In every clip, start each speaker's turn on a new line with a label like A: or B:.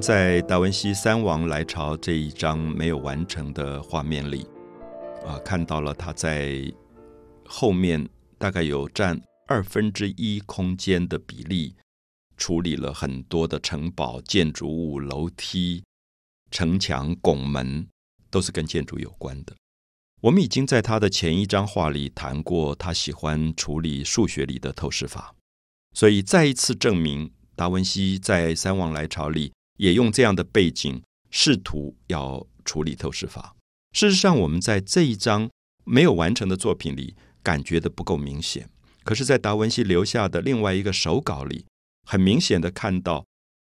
A: 在达文西三王来朝这一张没有完成的画面里，啊，看到了他在后面大概有占二分之一空间的比例，处理了很多的城堡、建筑物、楼梯、城墙、拱门，都是跟建筑有关的。我们已经在他的前一张画里谈过，他喜欢处理数学里的透视法，所以再一次证明。达文西在三王来朝里也用这样的背景，试图要处理透视法。事实上，我们在这一张没有完成的作品里感觉的不够明显。可是，在达文西留下的另外一个手稿里，很明显的看到，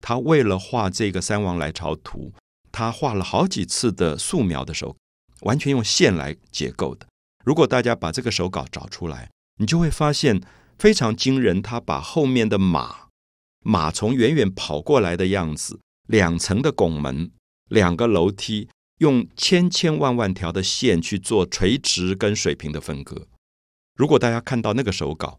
A: 他为了画这个三王来朝图，他画了好几次的素描的手，完全用线来结构的。如果大家把这个手稿找出来，你就会发现非常惊人。他把后面的马。马从远远跑过来的样子，两层的拱门，两个楼梯，用千千万万条的线去做垂直跟水平的分割。如果大家看到那个手稿，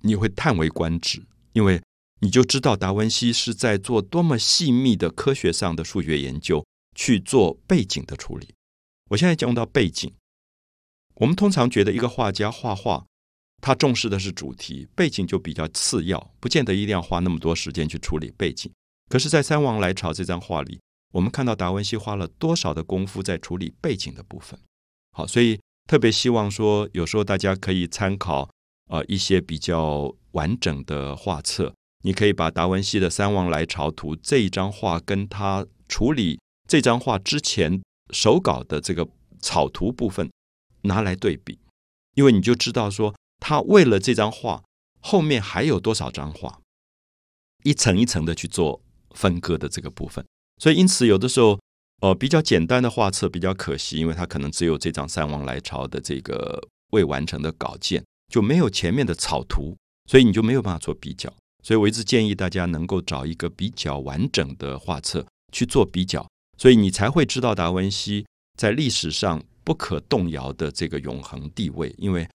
A: 你会叹为观止，因为你就知道达文西是在做多么细密的科学上的数学研究，去做背景的处理。我现在讲到背景，我们通常觉得一个画家画画。他重视的是主题，背景就比较次要，不见得一定要花那么多时间去处理背景。可是，在《三王来朝》这张画里，我们看到达文西花了多少的功夫在处理背景的部分。好，所以特别希望说，有时候大家可以参考呃一些比较完整的画册，你可以把达文西的《三王来朝图》这一张画跟他处理这张画之前手稿的这个草图部分拿来对比，因为你就知道说。他为了这张画，后面还有多少张画，一层一层的去做分割的这个部分，所以因此有的时候，呃，比较简单的画册比较可惜，因为它可能只有这张三王来朝的这个未完成的稿件，就没有前面的草图，所以你就没有办法做比较。所以我一直建议大家能够找一个比较完整的画册去做比较，所以你才会知道达文西在历史上不可动摇的这个永恒地位，因为。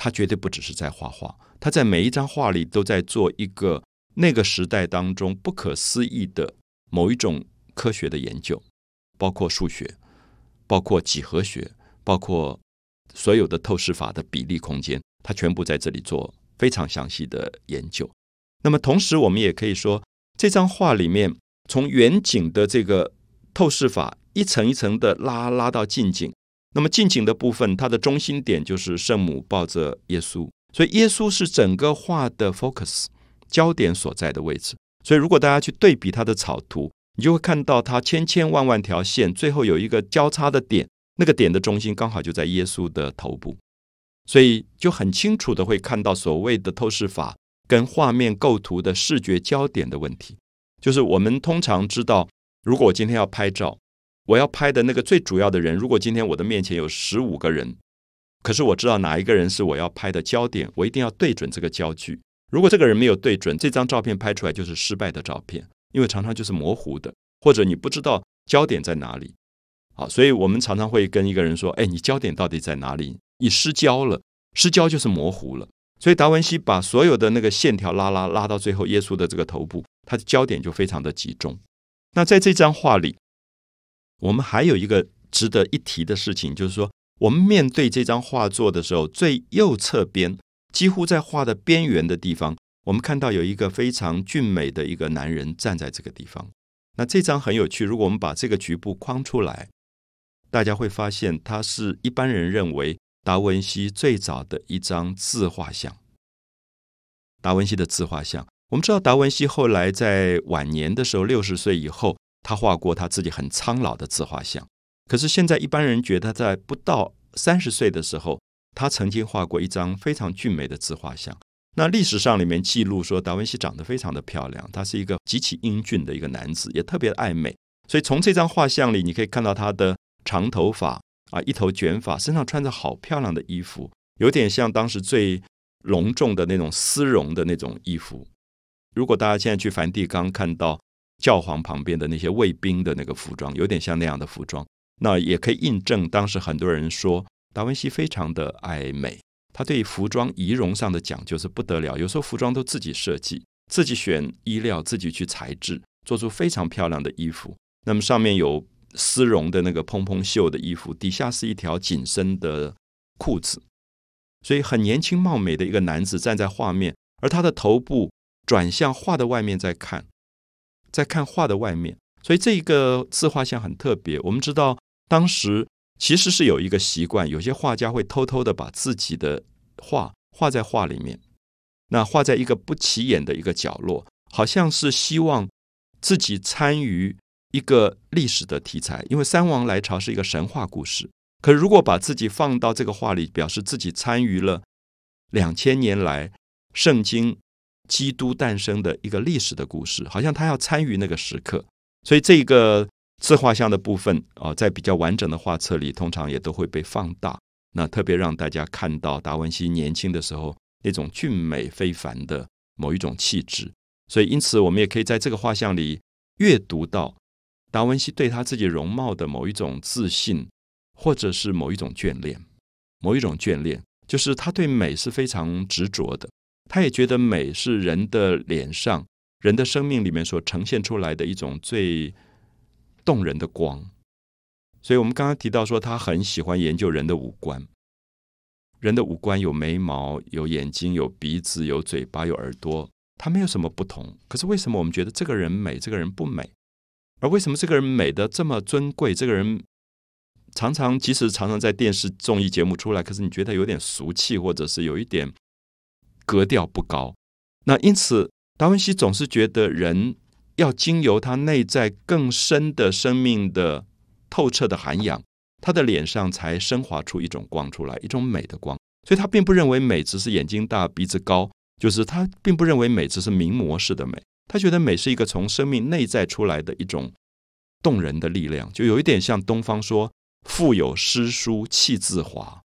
A: 他绝对不只是在画画，他在每一张画里都在做一个那个时代当中不可思议的某一种科学的研究，包括数学，包括几何学，包括所有的透视法的比例空间，他全部在这里做非常详细的研究。那么同时，我们也可以说，这张画里面从远景的这个透视法一层一层的拉拉到近景。那么近景的部分，它的中心点就是圣母抱着耶稣，所以耶稣是整个画的 focus 焦点所在的位置。所以如果大家去对比它的草图，你就会看到它千千万万条线，最后有一个交叉的点，那个点的中心刚好就在耶稣的头部，所以就很清楚的会看到所谓的透视法跟画面构图的视觉焦点的问题。就是我们通常知道，如果我今天要拍照。我要拍的那个最主要的人，如果今天我的面前有十五个人，可是我知道哪一个人是我要拍的焦点，我一定要对准这个焦距。如果这个人没有对准，这张照片拍出来就是失败的照片，因为常常就是模糊的，或者你不知道焦点在哪里。好，所以我们常常会跟一个人说：“哎，你焦点到底在哪里？你失焦了，失焦就是模糊了。”所以达文西把所有的那个线条拉拉拉到最后，耶稣的这个头部，他的焦点就非常的集中。那在这张画里。我们还有一个值得一提的事情，就是说，我们面对这张画作的时候，最右侧边，几乎在画的边缘的地方，我们看到有一个非常俊美的一个男人站在这个地方。那这张很有趣，如果我们把这个局部框出来，大家会发现，它是一般人认为达文西最早的一张自画像。达文西的自画像，我们知道，达文西后来在晚年的时候，六十岁以后。他画过他自己很苍老的自画像，可是现在一般人觉得他在不到三十岁的时候，他曾经画过一张非常俊美的自画像。那历史上里面记录说，达文西长得非常的漂亮，他是一个极其英俊的一个男子，也特别爱美。所以从这张画像里，你可以看到他的长头发啊，一头卷发，身上穿着好漂亮的衣服，有点像当时最隆重的那种丝绒的那种衣服。如果大家现在去梵蒂冈看到。教皇旁边的那些卫兵的那个服装，有点像那样的服装。那也可以印证当时很多人说达文西非常的爱美，他对服装仪容上的讲究是不得了。有时候服装都自己设计，自己选衣料，自己去裁制，做出非常漂亮的衣服。那么上面有丝绒的那个蓬蓬袖的衣服，底下是一条紧身的裤子，所以很年轻貌美的一个男子站在画面，而他的头部转向画的外面在看，在看画的外面。所以这一个自画像很特别。我们知道当时其实是有一个习惯，有些画家会偷偷的把自己的画画在画里面，那画在一个不起眼的一个角落，好像是希望自己参与一个历史的题材。因为三王来朝是一个神话故事，可如果把自己放到这个画里，表示自己参与了两千年来圣经基督诞生的一个历史的故事，好像他要参与那个时刻。所以这个自画像的部分啊，在比较完整的画册里，通常也都会被放大。那特别让大家看到达文西年轻的时候那种俊美非凡的某一种气质。所以，因此我们也可以在这个画像里阅读到达文西对他自己容貌的某一种自信，或者是某一种眷恋。某一种眷恋，就是他对美是非常执着的。他也觉得美是人的脸上、人的生命里面所呈现出来的一种最动人的光。所以我们刚刚提到说，他很喜欢研究人的五官。人的五官有眉毛、有眼睛、有鼻子、有嘴巴、有耳朵，他没有什么不同。可是为什么我们觉得这个人美，这个人不美？而为什么这个人美的这么尊贵？这个人常常即使常常在电视综艺节目出来，可是你觉得有点俗气，或者是有一点格调不高。那因此，达文西总是觉得人要经由他内在更深的生命的。透彻的涵养，他的脸上才升华出一种光出来，一种美的光。所以他并不认为美只是眼睛大、鼻子高，就是他并不认为美只是名模式的美。他觉得美是一个从生命内在出来的一种动人的力量，就有一点像东方说“腹有诗书气自华”。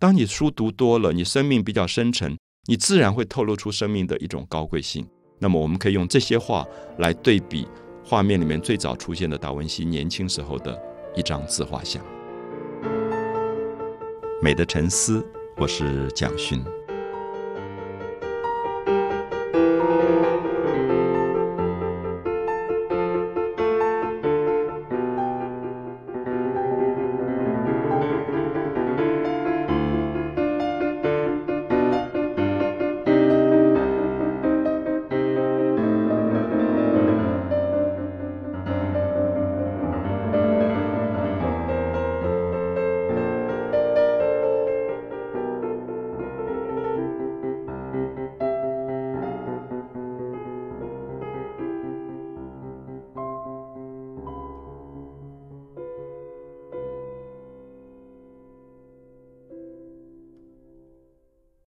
A: 当你书读多了，你生命比较深沉，你自然会透露出生命的一种高贵性。那么，我们可以用这些画来对比画面里面最早出现的达文西年轻时候的。一张自画像，美的沉思。我是蒋勋。